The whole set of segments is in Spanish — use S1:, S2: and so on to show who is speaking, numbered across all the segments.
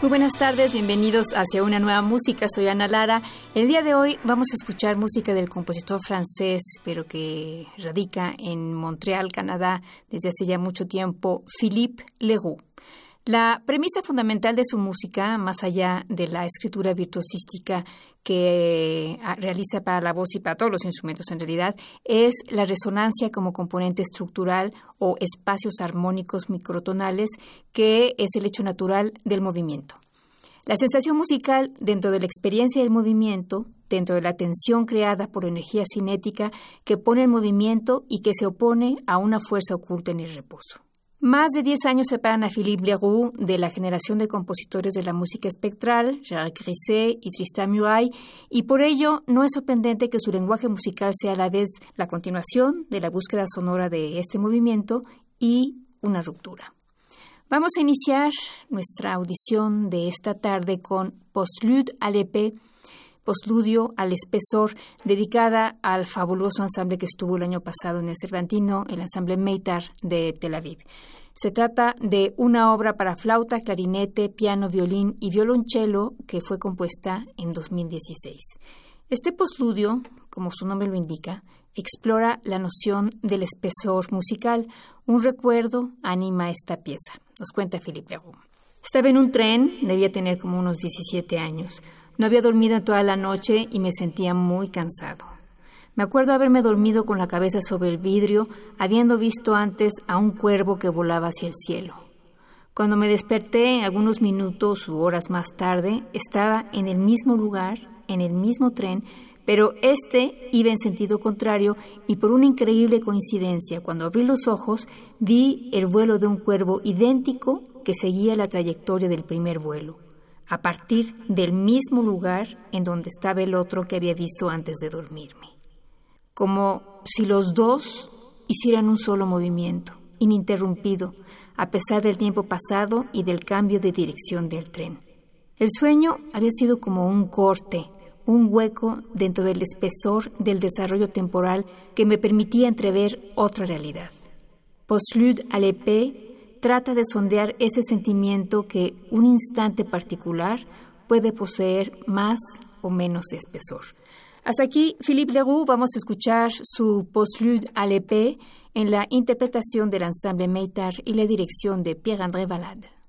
S1: Muy buenas tardes, bienvenidos hacia una nueva música. Soy Ana Lara. El día de hoy vamos a escuchar música del compositor francés, pero que radica en Montreal, Canadá, desde hace ya mucho tiempo, Philippe Leroux. La premisa fundamental de su música, más allá de la escritura virtuosística que ah, realiza para la voz y para todos los instrumentos en realidad, es la resonancia como componente estructural o espacios armónicos microtonales, que es el hecho natural del movimiento. La sensación musical dentro de la experiencia del movimiento, dentro de la tensión creada por energía cinética que pone en movimiento y que se opone a una fuerza oculta en el reposo. Más de 10 años separan a Philippe Leroux de la generación de compositores de la música espectral, Jacques Grisset y Tristan Muraille, y por ello no es sorprendente que su lenguaje musical sea a la vez la continuación de la búsqueda sonora de este movimiento y una ruptura. Vamos a iniciar nuestra audición de esta tarde con Postlude à l'épée, postludio al espesor, dedicada al fabuloso ensamble que estuvo el año pasado en el Cervantino, el ensamble Meitar de Tel Aviv. Se trata de una obra para flauta, clarinete, piano, violín y violonchelo que fue compuesta en 2016. Este postludio, como su nombre lo indica, explora la noción del espesor musical. Un recuerdo anima esta pieza. Nos cuenta Philippe Leroux. Estaba en un tren, debía tener como unos 17 años. No había dormido toda la noche y me sentía muy cansado. Me acuerdo haberme dormido con la cabeza sobre el vidrio, habiendo visto antes a un cuervo que volaba hacia el cielo. Cuando me desperté, algunos minutos u horas más tarde, estaba en el mismo lugar, en el mismo tren, pero este iba en sentido contrario y por una increíble coincidencia, cuando abrí los ojos, vi el vuelo de un cuervo idéntico que seguía la trayectoria del primer vuelo a partir del mismo lugar en donde estaba el otro que había visto antes de dormirme. Como si los dos hicieran un solo movimiento, ininterrumpido, a pesar del tiempo pasado y del cambio de dirección del tren. El sueño había sido como un corte, un hueco dentro del espesor del desarrollo temporal que me permitía entrever otra realidad. Postlude à l'épée trata de sondear ese sentimiento que un instante particular puede poseer más o menos espesor. Hasta aquí, Philippe Leroux, vamos a escuchar su postlude à l'épée en la interpretación del ensemble Meitar y la dirección de Pierre-André Valade.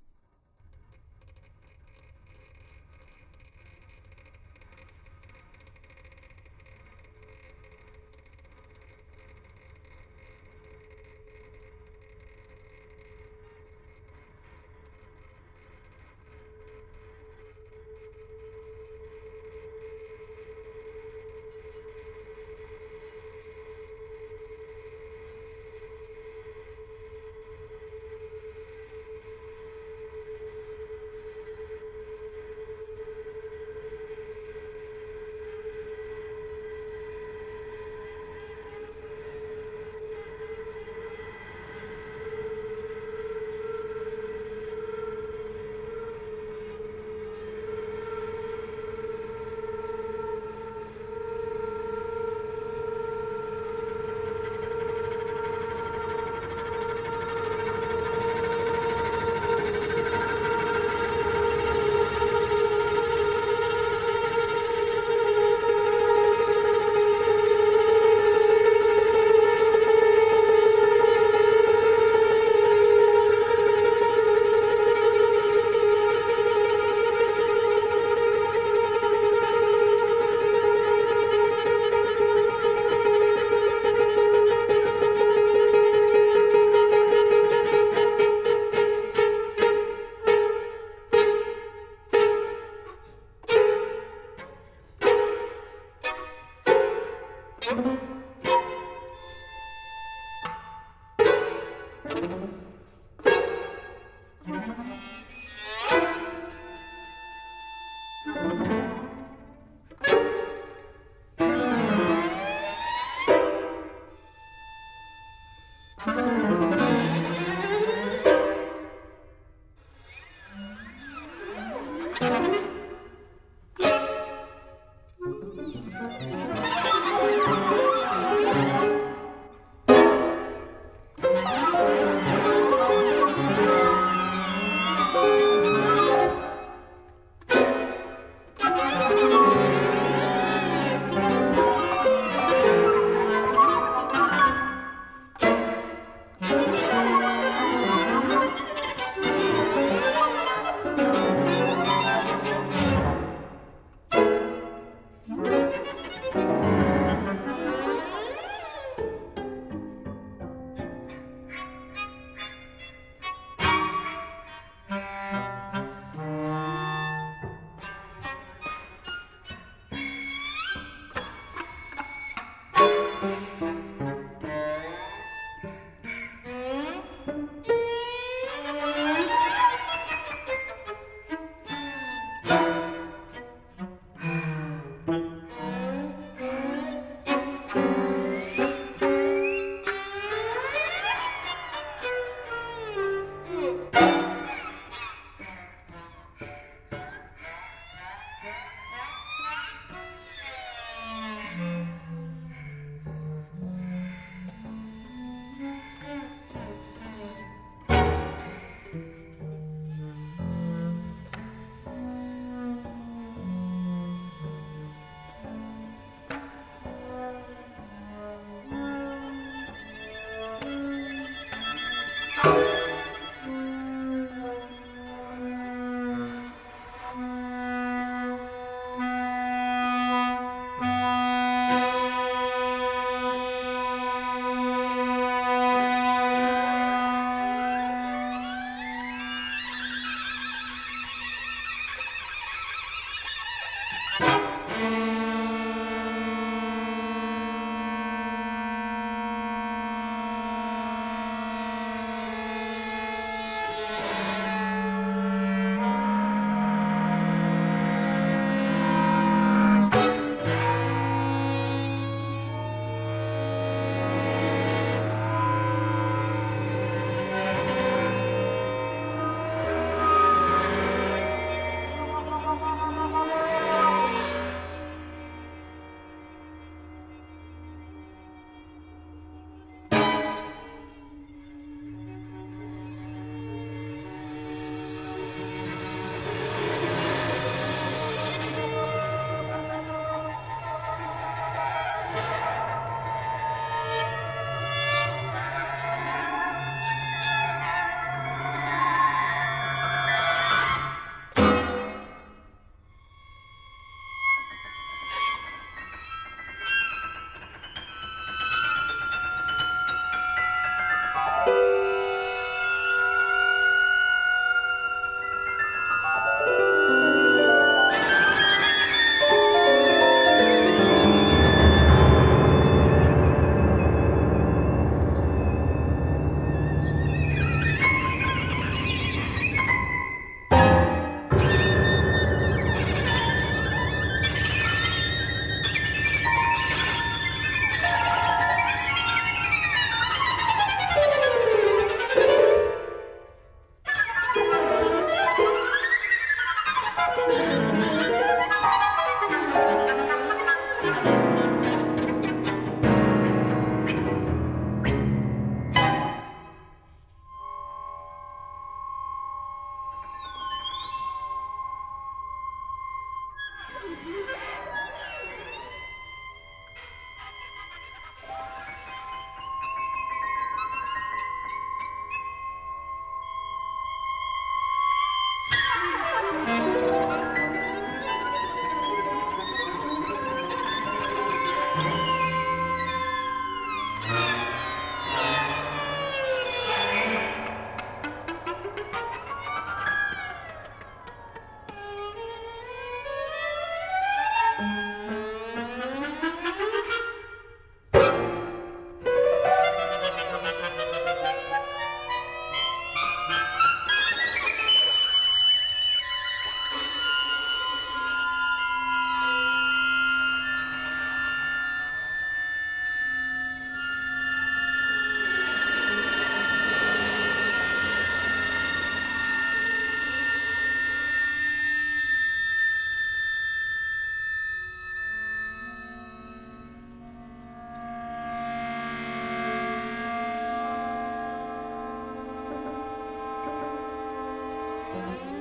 S1: Bye.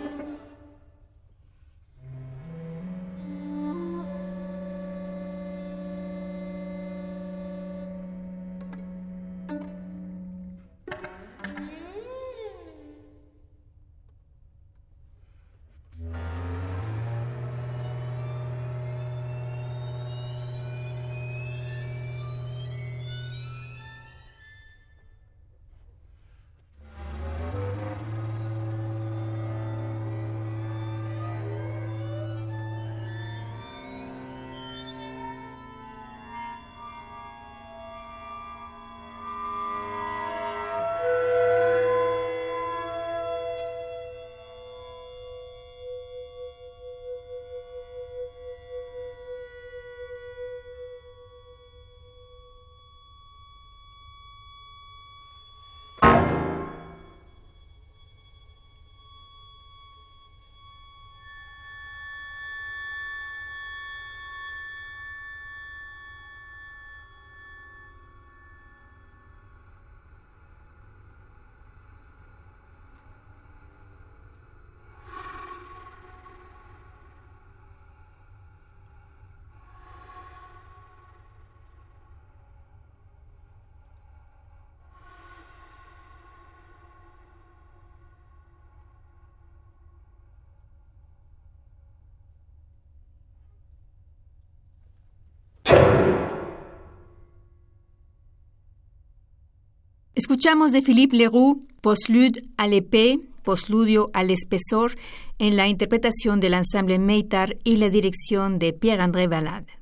S1: Escuchamos de Philippe Leroux, Postlude à l'épée, Postludio al espesor, en la interpretación del ensemble Meitar y la dirección de Pierre-André Valade.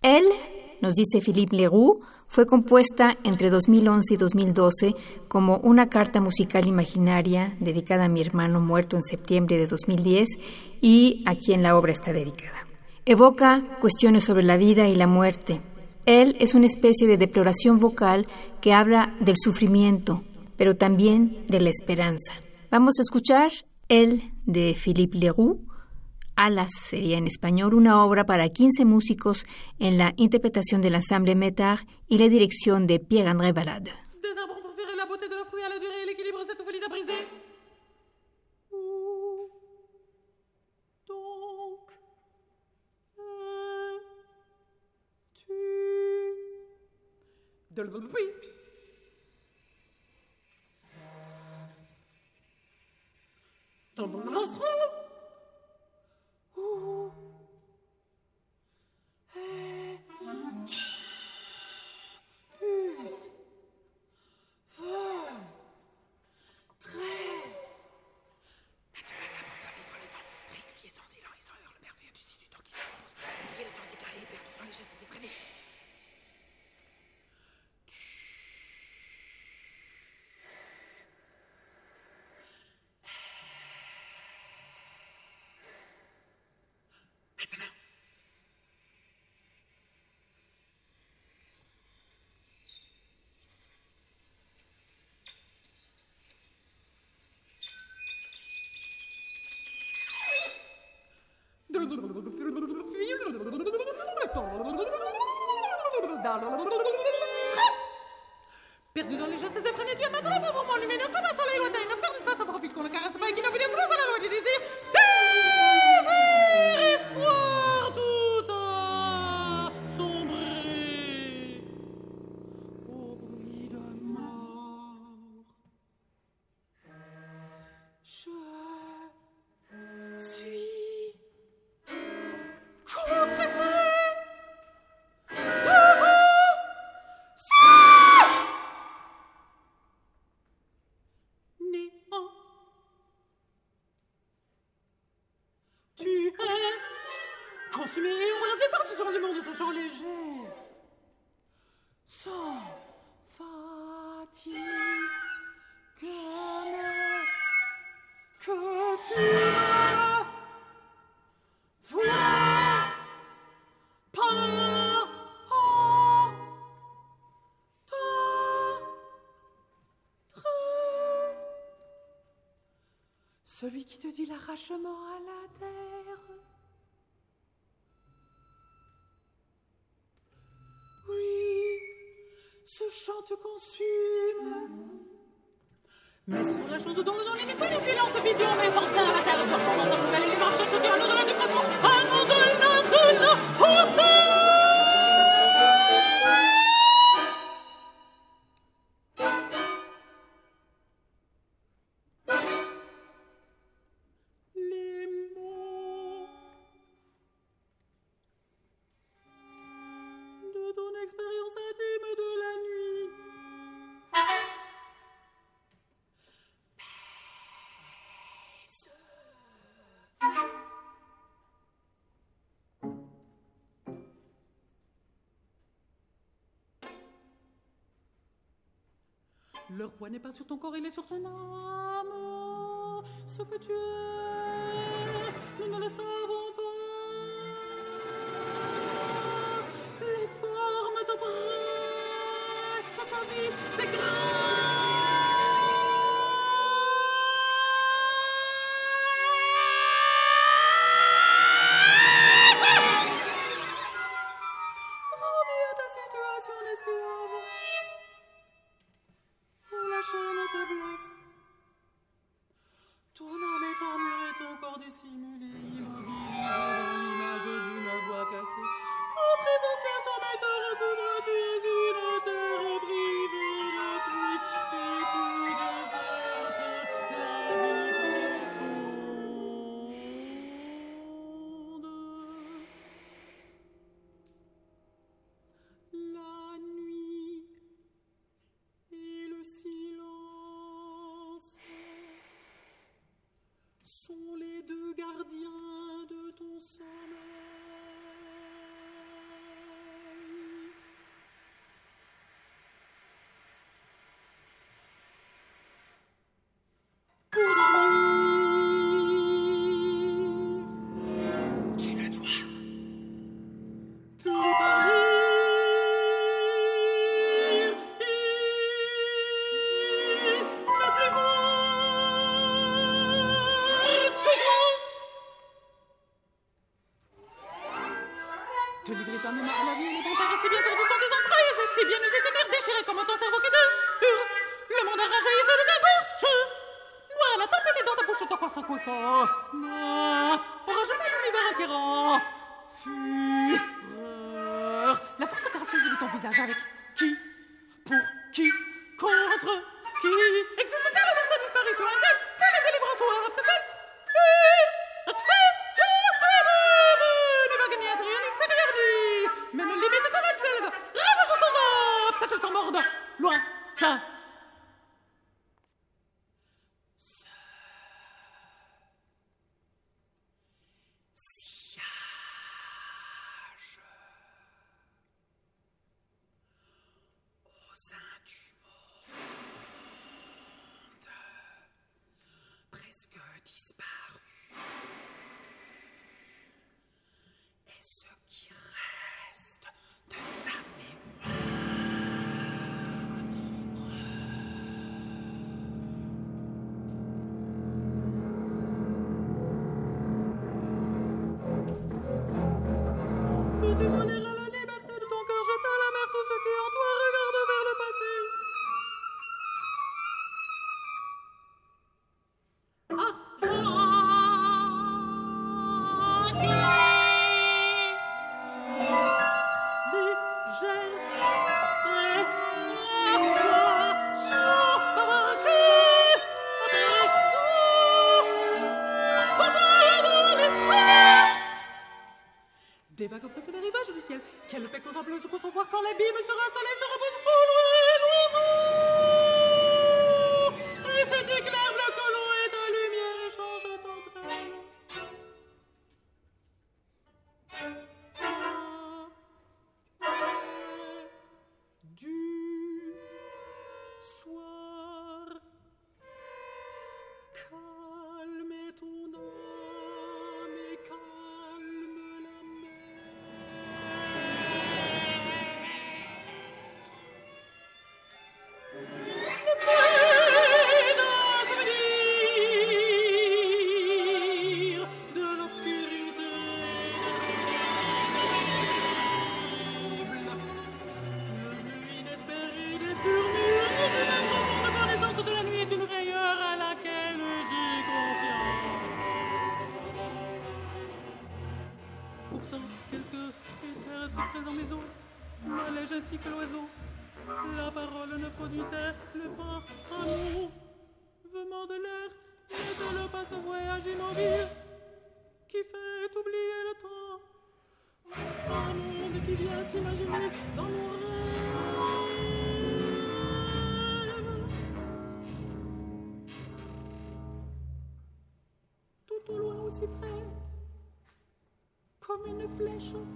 S1: Él, nos dice Philippe Leroux, fue compuesta entre 2011 y 2012 como una carta musical imaginaria dedicada a mi hermano muerto en septiembre de 2010 y a quien la obra está dedicada. Evoca cuestiones sobre la vida y la muerte, él es una especie de deploración vocal que habla del sufrimiento, pero también de la esperanza. Vamos a escuchar El de Philippe Leroux. Alas sería en español una obra para 15 músicos en la interpretación del ensemble Metar y la dirección de Pierre-André del
S2: oui. Dans Perdu dans les gestes effrénés, maintenant pas vraiment lumineux comme un soleil lointain. Une fleur d'espace en profil qu'on ne caresse Qui te dit l'arrachement à la terre. Oui, ce chant te consume. Mais ce sont la chose dont le nom il fait le silence vidéo, mais sans à la terre, Leur poids n'est pas sur ton corps, il est sur ton âme. Ce que tu es, nous ne le savons Jarek. quelle pecs aux embleuses qu'on voir quand les bimes se rassolent et se flesh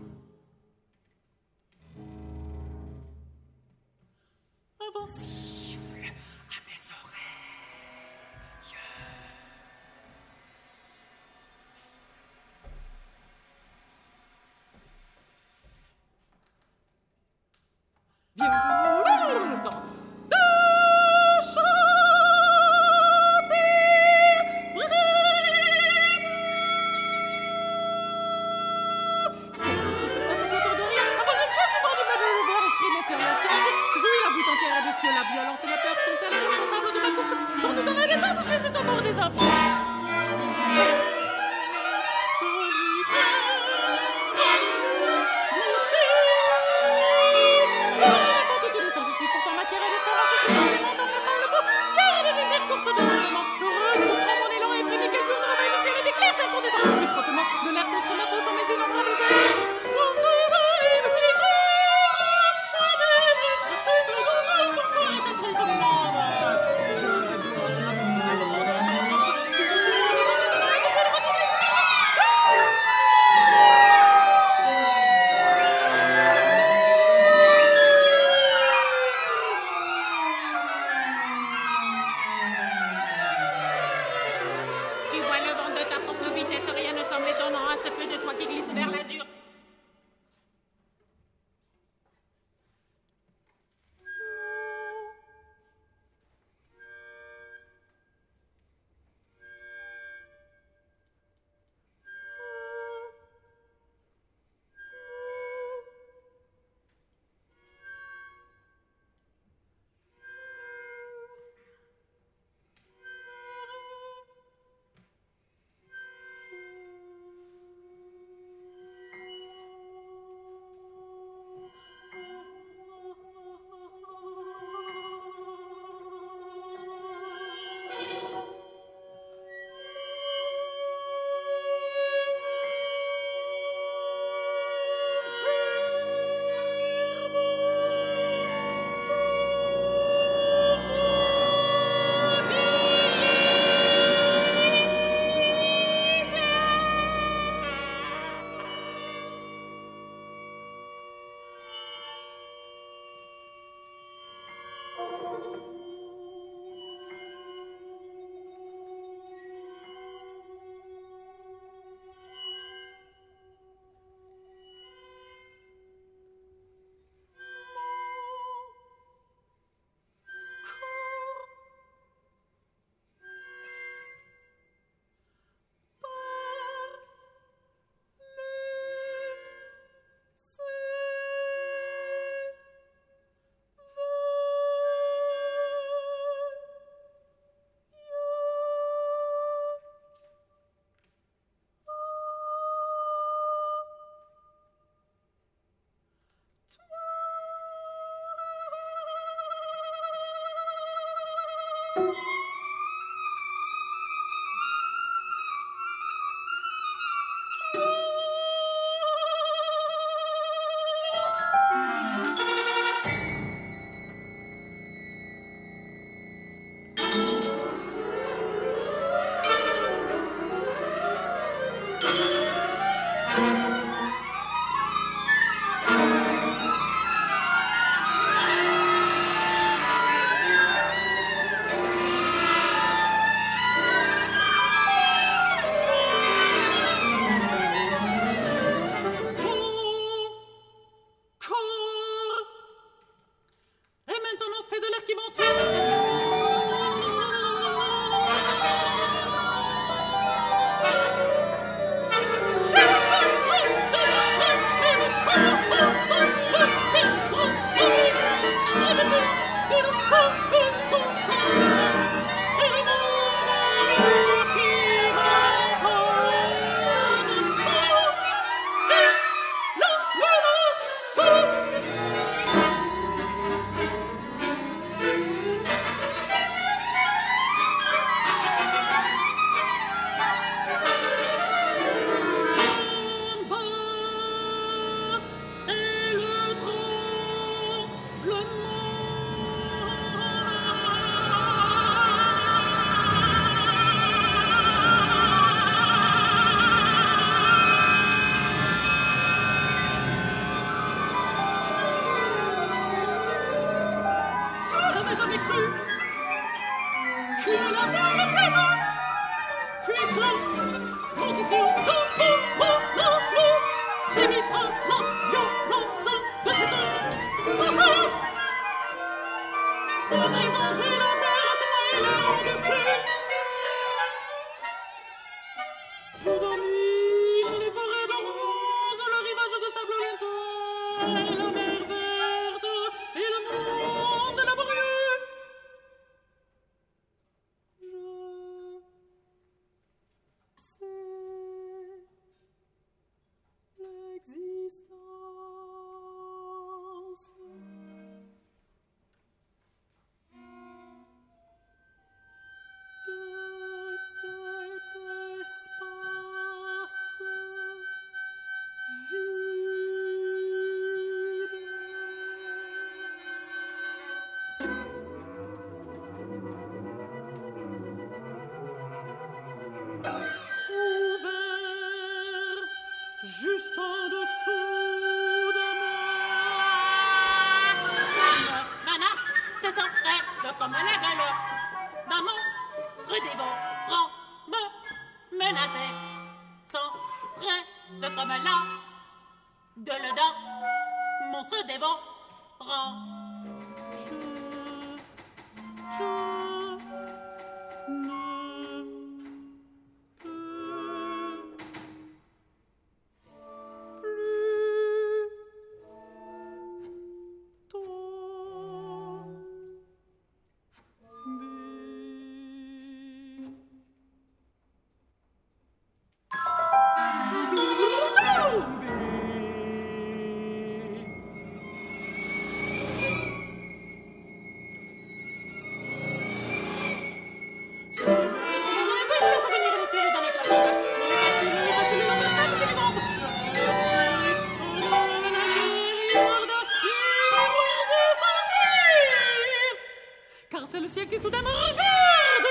S2: le ciel qui soudain me regarde.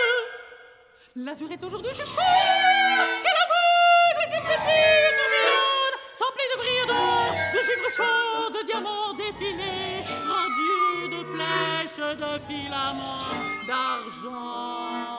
S2: L'azur est aujourd'hui sur Quelle aveugle, quelle créature tourbillonne, s'emplit de brillants d'or, de givre chaud, de diamants défilés, rendus de flèches, de filaments d'argent.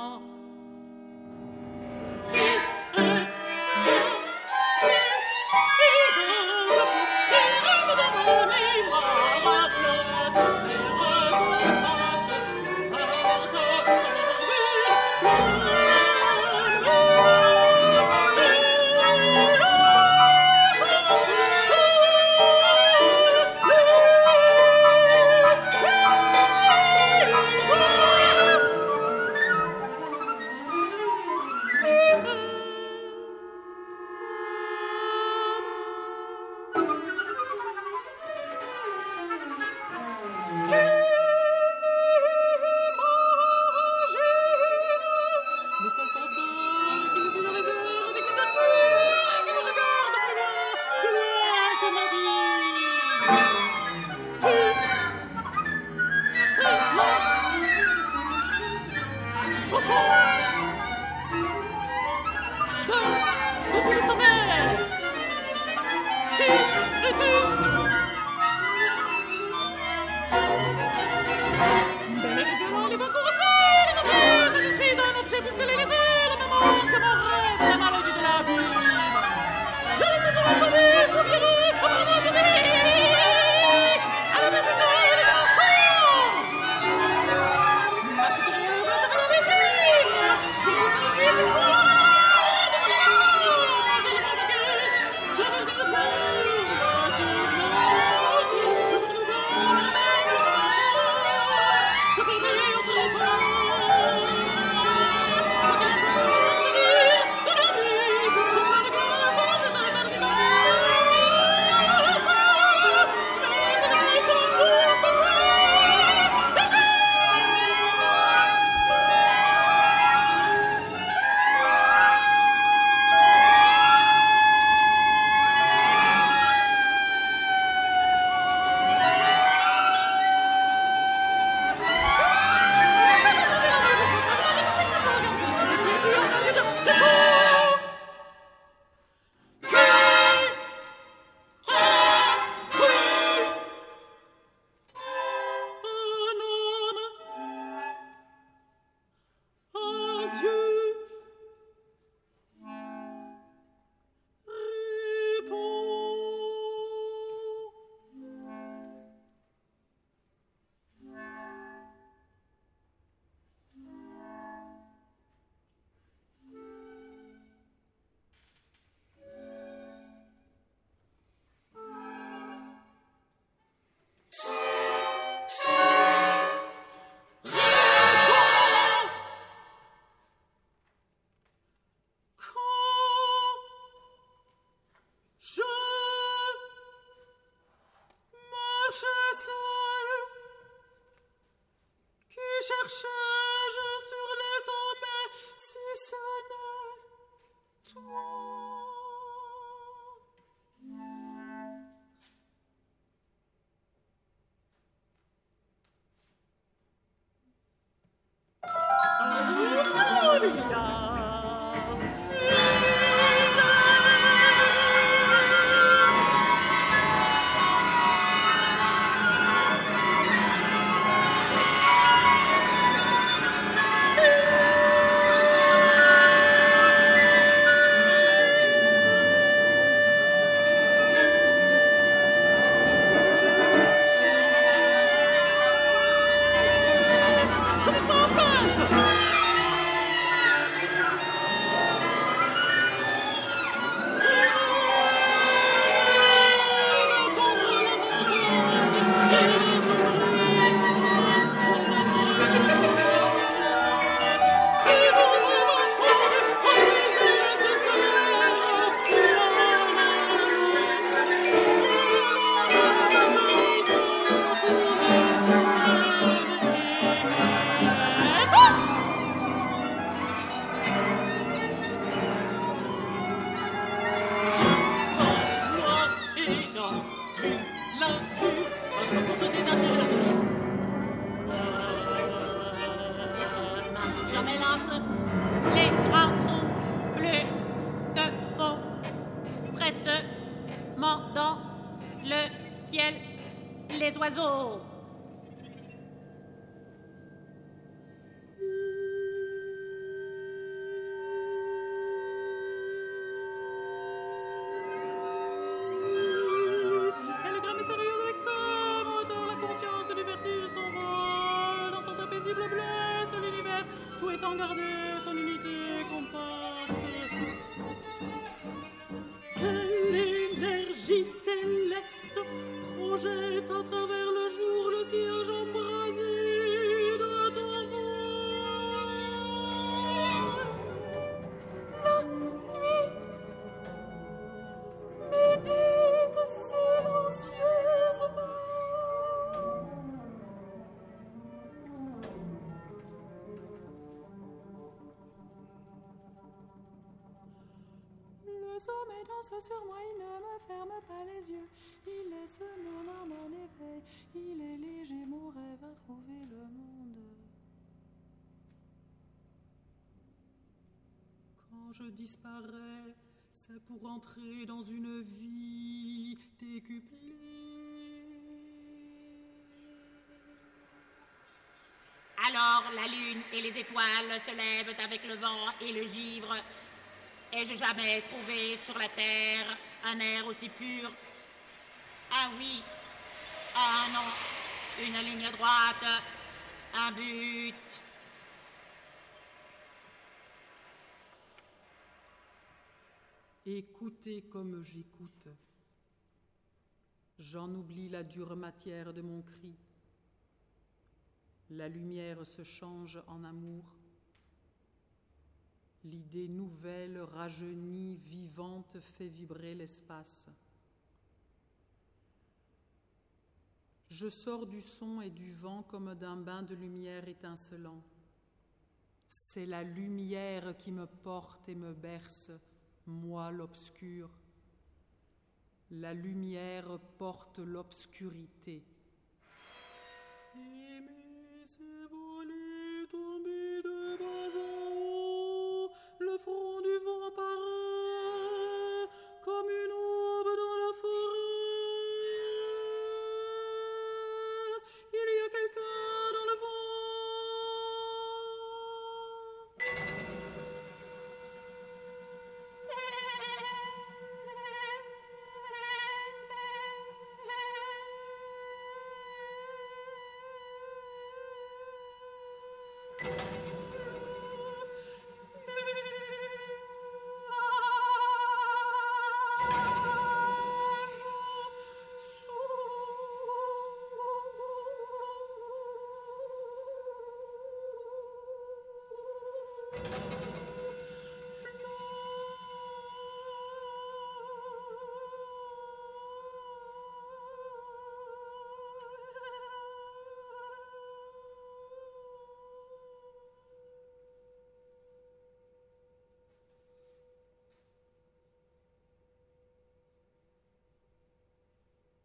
S2: encore sur moi, il ne me ferme pas les yeux. Il laisse mon âme en éveil. Il est léger, mon rêve à trouver le monde. Quand je disparais, c'est pour entrer dans une vie décuplée.
S3: Alors la lune et les étoiles se lèvent avec le vent et le givre Ai-je jamais trouvé sur la terre un air aussi pur Ah oui, ah non, une ligne droite, un but.
S2: Écoutez comme j'écoute. J'en oublie la dure matière de mon cri. La lumière se change en amour. L'idée nouvelle, rajeunie, vivante fait vibrer l'espace. Je sors du son et du vent comme d'un bain de lumière étincelant. C'est la lumière qui me porte et me berce, moi l'obscur. La lumière porte l'obscurité.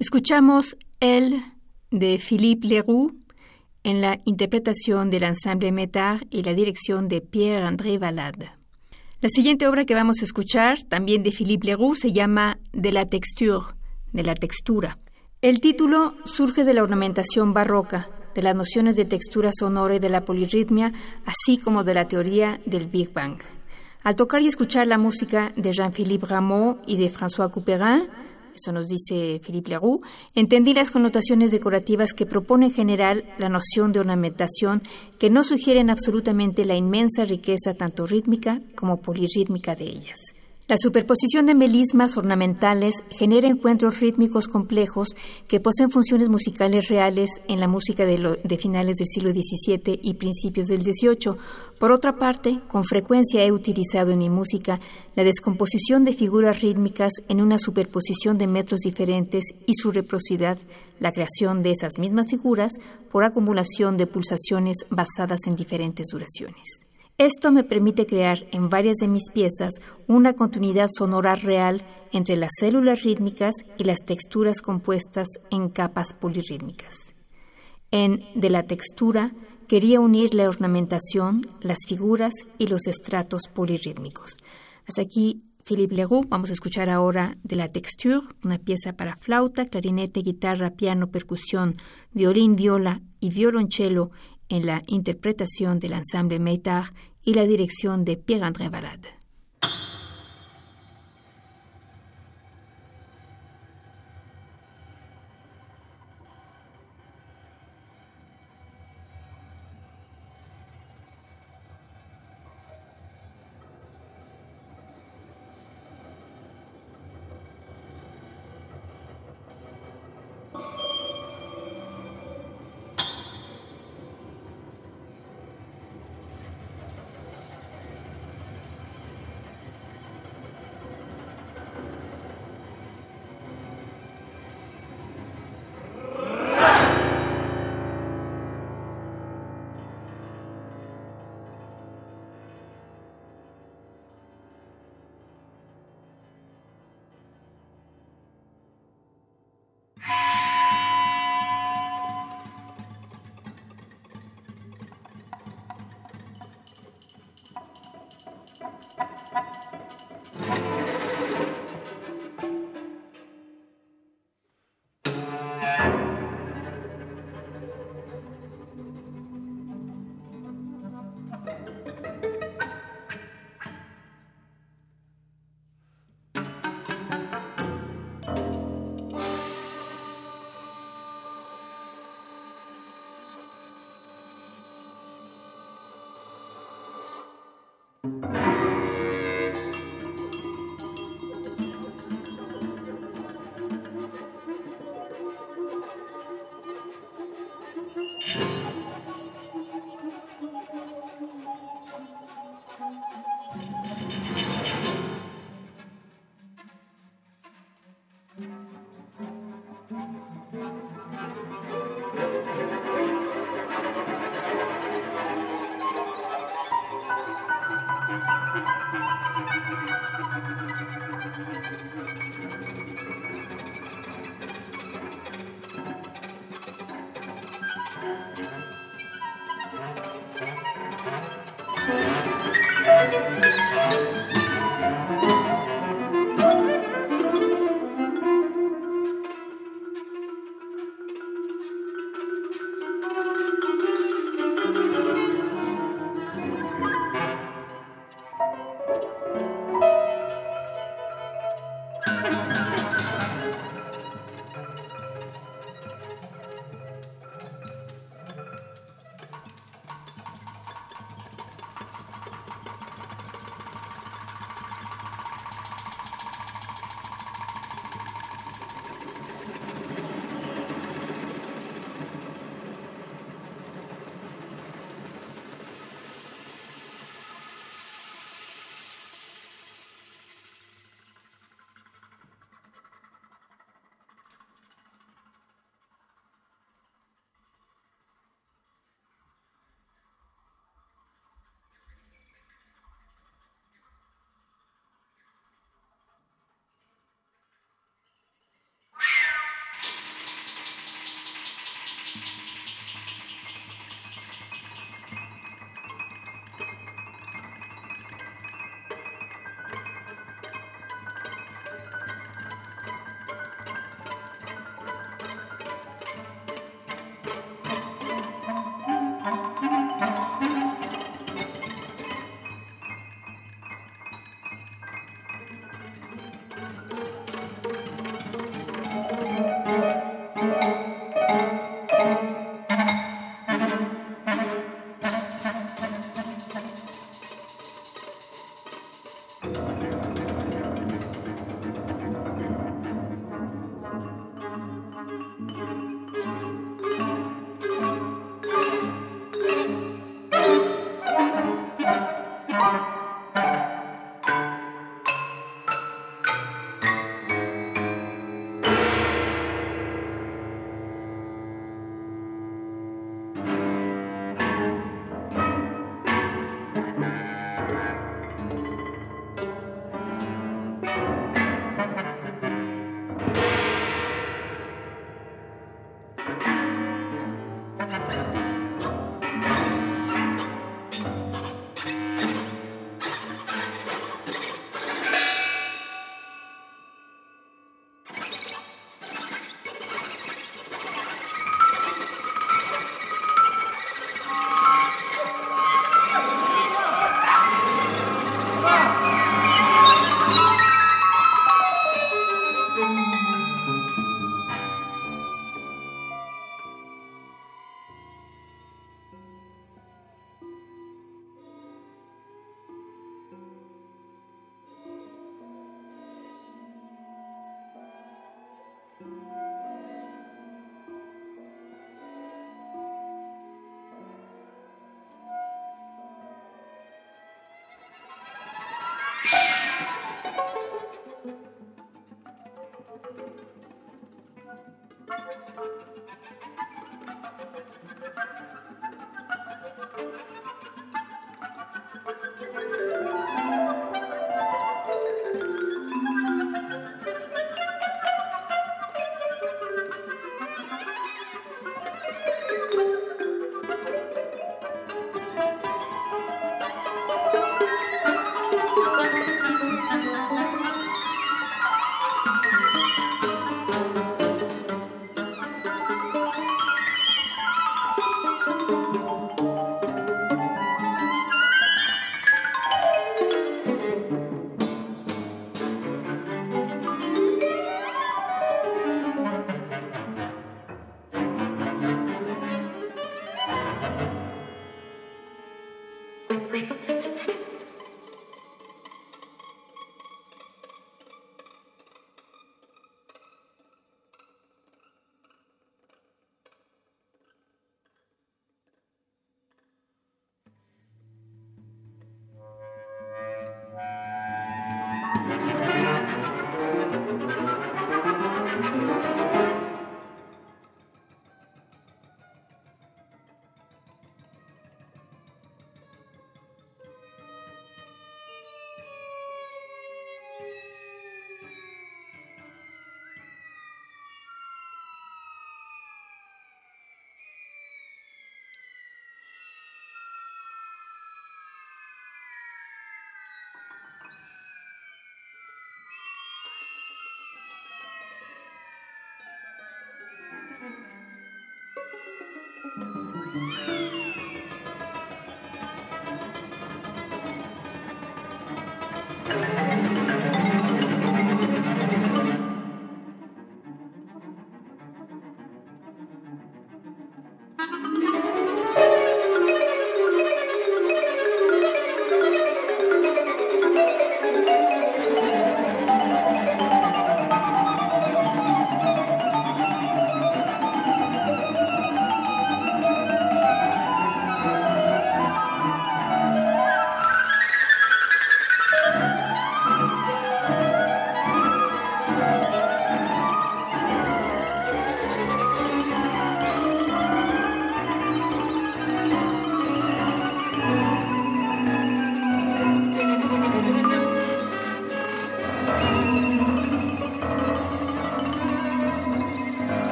S1: Escuchamos El de Philippe Leroux en la interpretación del ensemble Métard y la dirección de Pierre-André Valade. La siguiente obra que vamos a escuchar, también de Philippe Leroux, se llama De la texture, de la textura. El título surge de la ornamentación barroca, de las nociones de textura sonora y de la polirritmia, así como de la teoría del Big Bang. Al tocar y escuchar la música de Jean-Philippe Rameau y de François Couperin, esto nos dice Philippe Leroux, entendí las connotaciones decorativas que propone en general la noción de ornamentación que no sugieren absolutamente la inmensa riqueza tanto rítmica como polirrítmica de ellas. La superposición de melismas ornamentales genera encuentros rítmicos complejos que poseen funciones musicales reales en la música de, finales del siglo XVII y principios del XVIII. Por otra parte, con frecuencia he utilizado en mi música la descomposición de figuras rítmicas en una superposición de metros diferentes y su reciprocidad, la creación de esas mismas figuras por acumulación de pulsaciones basadas en diferentes duraciones. Esto me permite crear en varias de mis piezas una continuidad sonora real entre las células rítmicas y las texturas compuestas en capas polirrítmicas. En De la textura quería unir la ornamentación, las figuras y los estratos polirrítmicos. Hasta aquí Philippe Leroux. Vamos a escuchar ahora de la texture, una pieza para flauta, clarinete, guitarra, piano, percusión, violín, viola y violonchelo en la interpretación del ensemble Meitard y la dirección de Pierre-André Valade.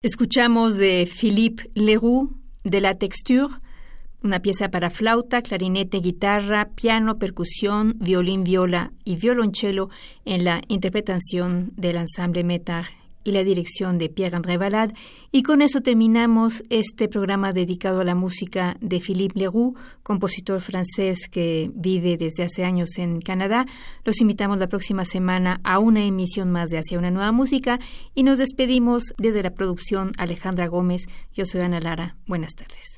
S1: Escuchamos de Philippe Leroux de La Texture, una pieza para flauta, clarinete, guitarra, piano, percusión, violín, viola y violonchelo en la interpretación del ensemble Metar y la dirección de Pierre-André Valade. Y con eso terminamos este programa dedicado a la música de Philippe Leroux, compositor francés que vive desde hace años en Canadá. Los invitamos la próxima semana a una emisión más de Hacia una nueva música y nos despedimos desde la producción Alejandra Gómez. Yo soy Ana Lara. Buenas tardes.